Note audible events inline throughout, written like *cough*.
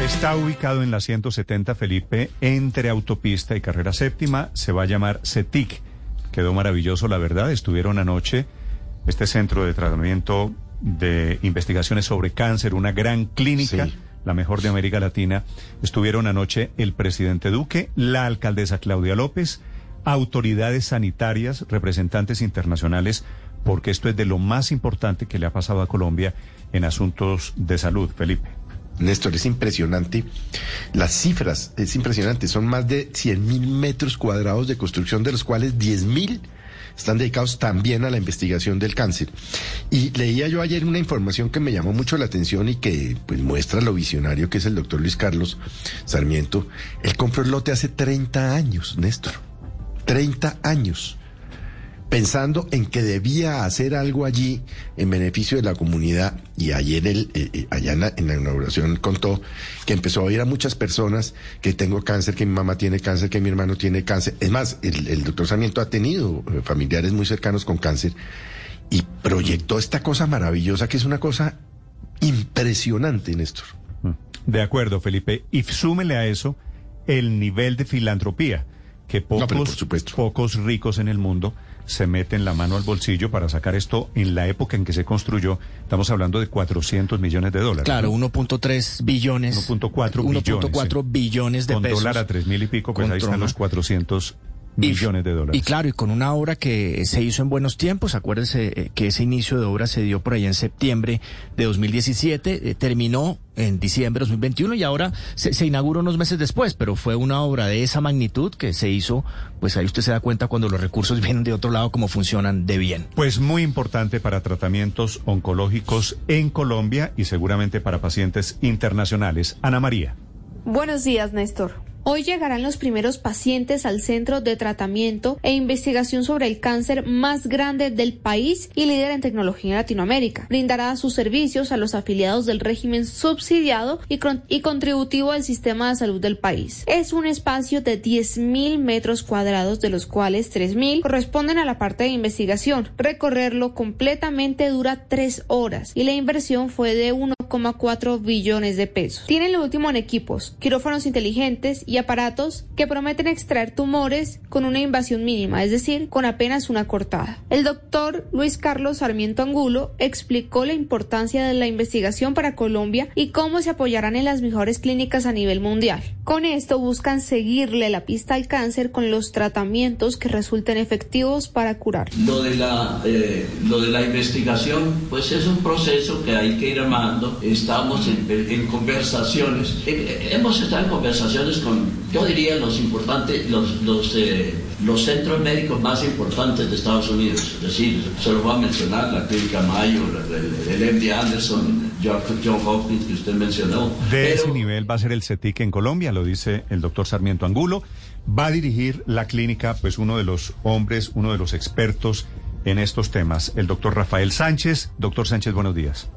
Está ubicado en la 170 Felipe entre autopista y carrera séptima. Se va a llamar CETIC. Quedó maravilloso, la verdad. Estuvieron anoche este centro de tratamiento de investigaciones sobre cáncer, una gran clínica, Sí. la mejor de América Latina. Estuvieron anoche el presidente Duque, la alcaldesa Claudia López, autoridades sanitarias, representantes internacionales, porque esto es de lo más importante que le ha pasado a Colombia en asuntos de salud, Felipe. Néstor, es impresionante. Las cifras, es impresionante. Son más de 100 mil metros cuadrados de construcción, de los cuales 10 mil están dedicados también a la investigación del cáncer. Y leía yo ayer una información que me llamó mucho la atención y que pues muestra lo visionario que es el doctor Luis Carlos Sarmiento. Él compró el lote hace 30 años, Néstor. 30 años. Pensando en que debía hacer algo allí en beneficio de la comunidad. Y ayer, él, eh, eh, allá en la, en la inauguración, contó que empezó a oír a muchas personas que tengo cáncer, que mi mamá tiene cáncer, que mi hermano tiene cáncer. Es más, el, el doctor Sarmiento ha tenido eh, familiares muy cercanos con cáncer y proyectó esta cosa maravillosa que es una cosa impresionante, Néstor. De acuerdo, Felipe. Y súmele a eso el nivel de filantropía, que No, pocos, por supuesto. pocos ricos en el mundo se meten la mano al bolsillo para sacar esto en la época en que se construyó. Estamos hablando de 400 millones de dólares. Claro, ¿no? 1.3 billones. 1.4 billones. 1.4 billones de Con pesos. dólar a tres mil y pico, pues Con ahí están los 400 Y- millones de dólares. Y claro, y con una obra que se hizo en buenos tiempos, acuérdense eh, que ese inicio de obra se dio por allá en septiembre de 2017, eh, terminó en diciembre de 2021 y ahora se, se inauguró unos meses después, pero fue una obra de esa magnitud que se hizo, pues ahí usted se da cuenta cuando los recursos *laughs* vienen de otro lado cómo funcionan de bien. Pues muy importante para tratamientos oncológicos en Colombia y seguramente para pacientes internacionales. Ana María. Buenos días, Néstor. Hoy llegarán los primeros pacientes al centro de tratamiento e investigación sobre el cáncer más grande del país y líder en tecnología en Latinoamérica. Brindará sus servicios a los afiliados del régimen subsidiado y, con- y contributivo del sistema de salud del país. Es un espacio de 10.000 metros cuadrados, de los cuales 3.000 corresponden a la parte de investigación. Recorrerlo completamente dura tres horas y la inversión fue de 1,4 billones de pesos. Tienen lo último en equipos, quirófanos inteligentes y aparatos que prometen extraer tumores con una invasión mínima, es decir, con apenas una cortada. El doctor Luis Carlos Sarmiento Angulo explicó la importancia de la investigación para Colombia y cómo se apoyarán en las mejores clínicas a nivel mundial. Con esto buscan seguirle la pista al cáncer con los tratamientos que resulten efectivos para curar. Lo de la, eh, lo de la investigación, pues es un proceso que hay que ir Estamos en, en conversaciones. Eh, hemos estado en conversaciones con, yo diría, los importantes, los, los, eh, los centros médicos más importantes de Estados Unidos. Es decir, se lo voy a mencionar, la Clínica Mayo, el, el MD Anderson, John, Hopkins, que usted mencionó. De ese Pero- nivel va a ser el CETIC en Colombia, lo dice el doctor Sarmiento Angulo. Va a dirigir la clínica, pues uno de los hombres, uno de los expertos en estos temas, el doctor Rafael Sánchez. Doctor Sánchez, buenos días.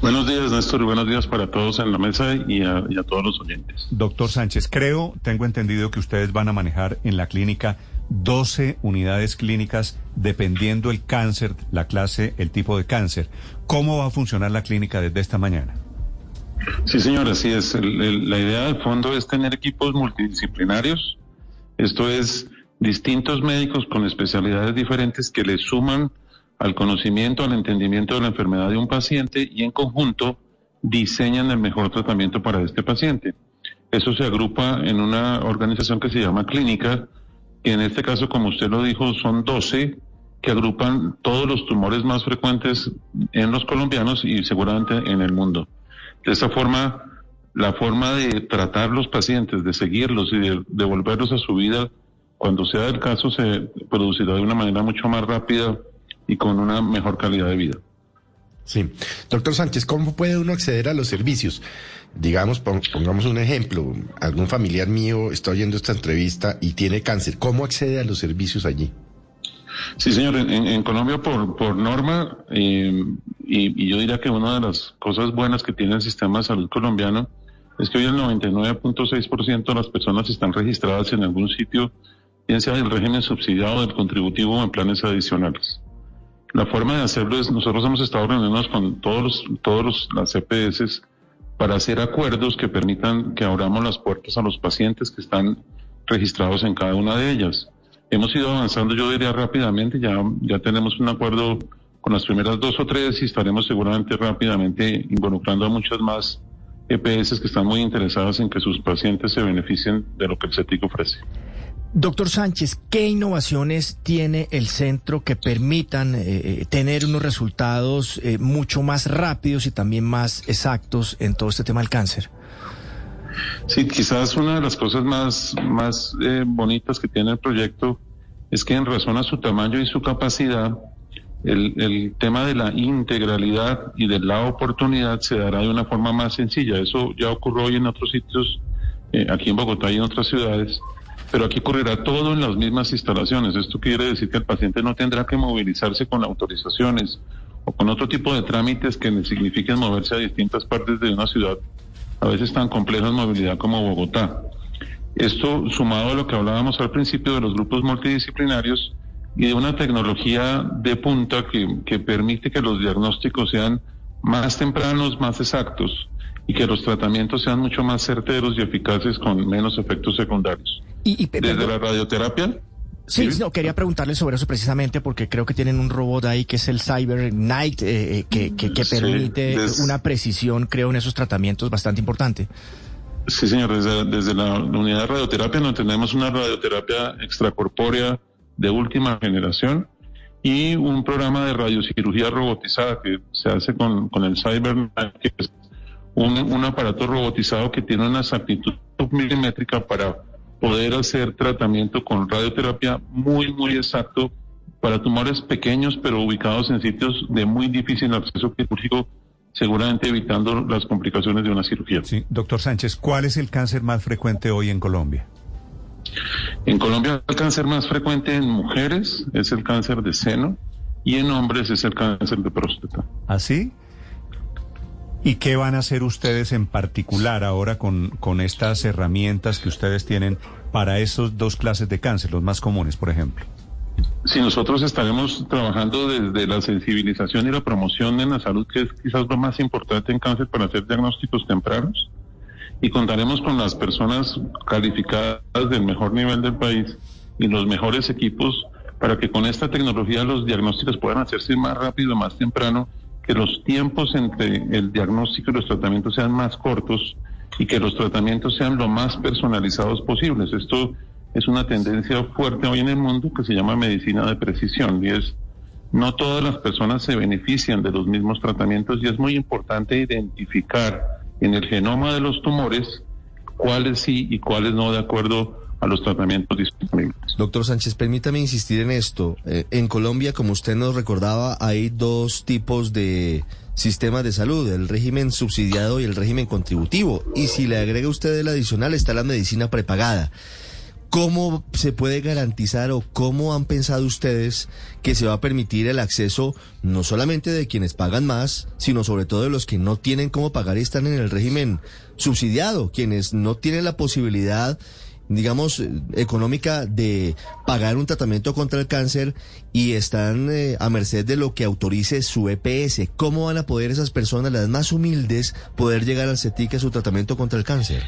Buenos días, Néstor, y buenos días para todos en la mesa y a, y a todos los oyentes. Doctor Sánchez, creo, tengo entendido que ustedes van a manejar en la clínica 12 unidades clínicas dependiendo el cáncer, la clase, el tipo de cáncer. ¿Cómo va a funcionar la clínica desde esta mañana? Sí, señor, así es. El- el- la idea del fondo es tener equipos multidisciplinarios. Esto es distintos médicos con especialidades diferentes que le suman al conocimiento, al entendimiento de la enfermedad de un paciente y en conjunto diseñan el mejor tratamiento para este paciente. Eso se agrupa en una organización que se llama clínica, y en este caso, como usted lo dijo, son 12 que agrupan todos los tumores más frecuentes en los colombianos y seguramente en el mundo. De esta forma, la forma de tratar los pacientes, de seguirlos y de devolverlos a su vida, cuando sea el caso, se producirá de una manera mucho más rápida y con una mejor calidad de vida. Sí. Doctor Sánchez, ¿cómo puede uno acceder a los servicios? Digamos, pon- pongamos un ejemplo. Algún familiar mío está oyendo esta entrevista y tiene cáncer. ¿Cómo accede a los servicios allí? Sí, señor, en, en- en Colombia por, por norma, eh, y, y yo diría que una de las cosas buenas que tiene el sistema de salud colombiano es que hoy el 99.6% de las personas están registradas en algún sitio, bien sea del régimen subsidiado, del contributivo o en planes adicionales. La forma de hacerlo es, nosotros hemos estado reuniéndonos con todos los, todos los, las CPS para hacer acuerdos que permitan que abramos las puertas a los pacientes que están registrados en cada una de ellas. Hemos ido avanzando, yo diría rápidamente, ya, ya tenemos un acuerdo con las primeras dos o tres y estaremos seguramente rápidamente involucrando a muchas más EPS que están muy interesadas en que sus pacientes se beneficien de lo que el CETIC ofrece. Doctor Sánchez, ¿qué innovaciones tiene el centro que permitan eh, eh, tener unos resultados eh, mucho más rápidos y también más exactos en todo este tema del cáncer? Sí, quizás una de las cosas más, más bonitas que tiene el proyecto es que en razón a su tamaño y su capacidad, el, el, tema de la integralidad y de la oportunidad se dará de una forma más sencilla. Eso ya ocurrió hoy en otros sitios, aquí en Bogotá y en otras ciudades pero aquí ocurrirá todo en las mismas instalaciones. Esto quiere decir que el paciente no tendrá que movilizarse con autorizaciones o con otro tipo de trámites que signifiquen moverse a distintas partes de una ciudad, a veces tan compleja en movilidad como Bogotá. Esto sumado a lo que hablábamos al principio de los grupos multidisciplinarios y de una tecnología de punta que permite que los diagnósticos sean más tempranos, más exactos y que los tratamientos sean mucho más certeros y eficaces con menos efectos secundarios. Y, Desde la radioterapia. Sí, no, quería preguntarle sobre eso precisamente porque creo que tienen un robot ahí que es el Cyber Night eh, eh, que, que, permite una precisión, creo, en esos tratamientos bastante importante. Sí, señor, desde, desde la unidad de radioterapia no tenemos una radioterapia extracorpórea de última generación y un programa de radiocirugía robotizada que se hace con, con el Cyber Night, que es un, un aparato robotizado que tiene una exactitud milimétrica para poder hacer tratamiento con radioterapia muy, muy exacto para tumores pequeños, pero ubicados en sitios de muy difícil acceso quirúrgico, seguramente evitando las complicaciones de una cirugía. Sí, doctor Sánchez, ¿cuál es el cáncer más frecuente hoy en Colombia? En Colombia el cáncer más frecuente en mujeres es el cáncer de seno y en hombres es el cáncer de próstata. ¿Así? ¿Ah, ¿Y qué van a hacer ustedes en particular ahora con, con estas herramientas que ustedes tienen para esos dos clases de cáncer, los más comunes, por ejemplo? Sí, nosotros estaremos trabajando desde la sensibilización y la promoción en la salud, que es quizás lo más importante en cáncer para hacer diagnósticos tempranos. Y contaremos con las personas calificadas del mejor nivel del país y los mejores equipos para que con esta tecnología los diagnósticos puedan hacerse más rápido, más temprano que los tiempos entre el diagnóstico y los tratamientos sean más cortos y que los tratamientos sean lo más personalizados posibles. Esto es una tendencia fuerte hoy en el mundo que se llama medicina de precisión y es no todas las personas se benefician de los mismos tratamientos y es muy importante identificar en el genoma de los tumores cuáles sí y cuáles no de acuerdo a los tratamientos disponibles. Doctor Sánchez, permítame insistir en esto. Eh, en Colombia, como usted nos recordaba, hay dos tipos de sistemas de salud, el régimen subsidiado y el régimen contributivo. Y si le agrega usted el adicional, está la medicina prepagada. ¿Cómo se puede garantizar o cómo han pensado ustedes que se va a permitir el acceso no solamente de quienes pagan más, sino sobre todo de los que no tienen cómo pagar y están en el régimen subsidiado, quienes no tienen la posibilidad digamos, económica de pagar un tratamiento contra el cáncer y están eh, a merced de lo que autorice su EPS. ¿Cómo van a poder esas personas, las más humildes, poder llegar al CETIC a su tratamiento contra el cáncer?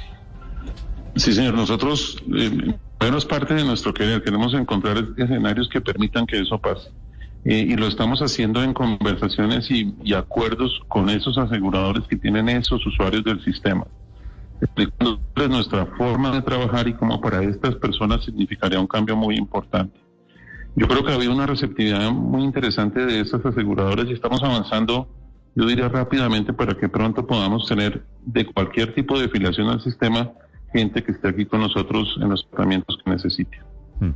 Sí, señor. Nosotros, eh, bueno, es parte de nuestro querer. Queremos encontrar escenarios que permitan que eso pase. Eh, y lo estamos haciendo en conversaciones y acuerdos con esos aseguradores que tienen esos usuarios del sistema explicándoles nuestra forma de trabajar y cómo para estas personas significaría un cambio muy importante. Yo creo que ha habido una receptividad muy interesante de estas aseguradoras y estamos avanzando, yo diría rápidamente, para que pronto podamos tener de cualquier tipo de afiliación al sistema gente que esté aquí con nosotros en los tratamientos que necesite. Hmm.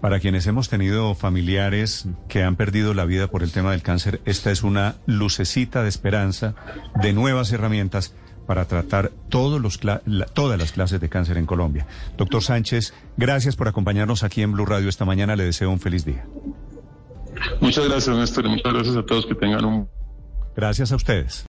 Para quienes hemos tenido familiares que han perdido la vida por el tema del cáncer, esta es una lucecita de esperanza, de nuevas herramientas para tratar todos los, todas las clases de cáncer en Colombia. Doctor Sánchez, gracias por acompañarnos aquí en Blue Radio esta mañana. Le deseo un feliz día. Muchas gracias, Néstor. Muchas gracias a todos. Que tengan un... Gracias a ustedes.